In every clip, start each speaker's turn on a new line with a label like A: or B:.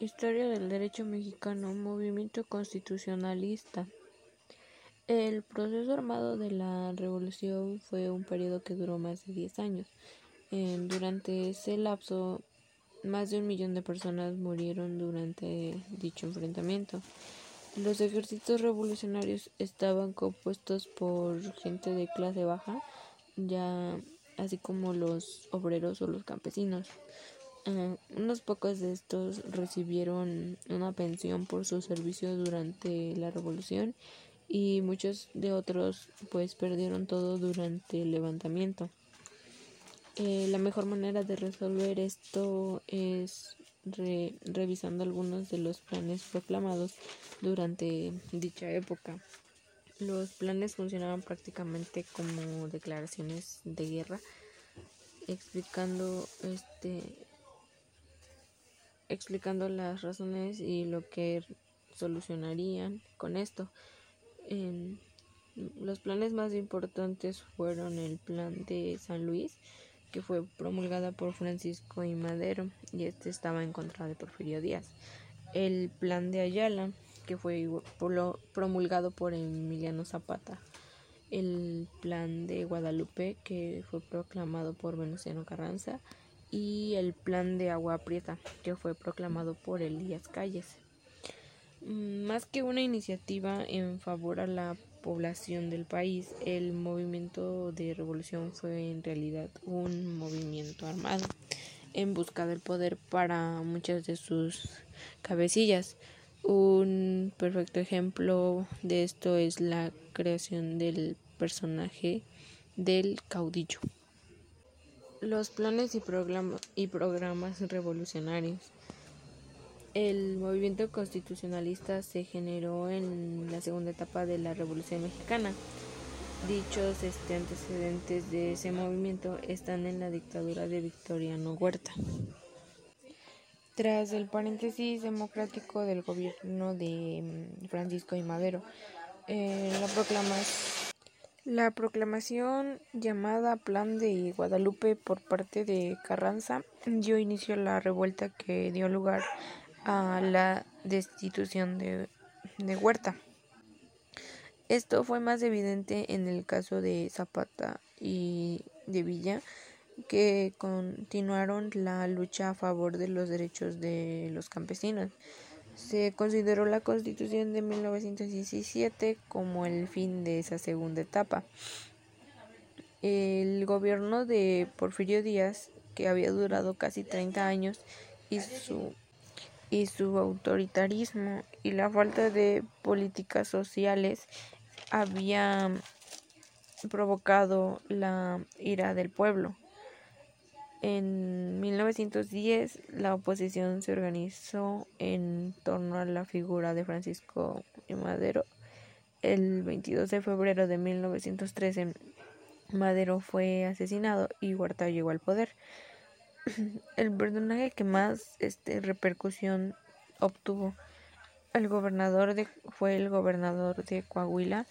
A: Historia del derecho mexicano, movimiento constitucionalista. El proceso armado de la revolución fue un periodo que duró más de 10 años. durante ese lapso, más de un millón de personas murieron durante dicho enfrentamiento. Los ejércitos revolucionarios estaban compuestos por gente de clase baja, ya así como los obreros o los campesinos. Uh, unos pocos de estos recibieron una pensión por su servicio durante la revolución y muchos de otros pues perdieron todo durante el levantamiento. Eh, la mejor manera de resolver esto es revisando algunos de los planes proclamados durante dicha época. Los planes funcionaban prácticamente como declaraciones de guerra, explicando este explicando las razones y lo que solucionarían con esto. los planes más importantes fueron el plan de San Luis, que fue promulgada por Francisco y Madero, y este estaba en contra de Porfirio Díaz. El plan de Ayala, que fue promulgado por Emiliano Zapata. El plan de Guadalupe, que fue proclamado por Venustiano Carranza y el Plan de Agua Prieta, que fue proclamado por Elías Calles. Mm, más que una iniciativa en favor a la población del país, el movimiento de revolución fue en realidad un movimiento armado en busca del poder para muchas de sus cabecillas. Un perfecto ejemplo de esto es la creación del personaje del caudillo los planes y, y programas revolucionarios. El movimiento constitucionalista se generó en la segunda etapa de la Revolución Mexicana. Dichos este, antecedentes de ese movimiento están en la dictadura de Victoriano Huerta. Tras el paréntesis democrático del gobierno de mm, Francisco y Madero, eh, la proclamación la proclamación llamada Plan de Guadalupe por parte de Carranza dio inicio a la revuelta que dio lugar a la destitución de, Huerta. Esto fue más evidente en el caso de Zapata y de Villa, que continuaron la lucha a favor de los derechos de los campesinos. Se consideró la Constitución de 1917 como el fin de esa segunda etapa. El gobierno de Porfirio Díaz, que había durado casi 30 años, y su, y su autoritarismo y la falta de políticas sociales había provocado la ira del pueblo. En 1910 la oposición se organizó en torno a la figura de Francisco Madero. El 22 de febrero de 1913 Madero fue asesinado y Huerta llegó al poder. El personaje que más este, repercusión obtuvo el gobernador de, fue el gobernador de Coahuila,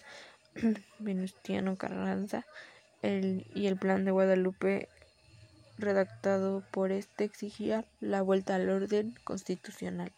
A: Venustiano Carranza, y el plan de Guadalupe redactado por este exigía la vuelta al orden constitucional.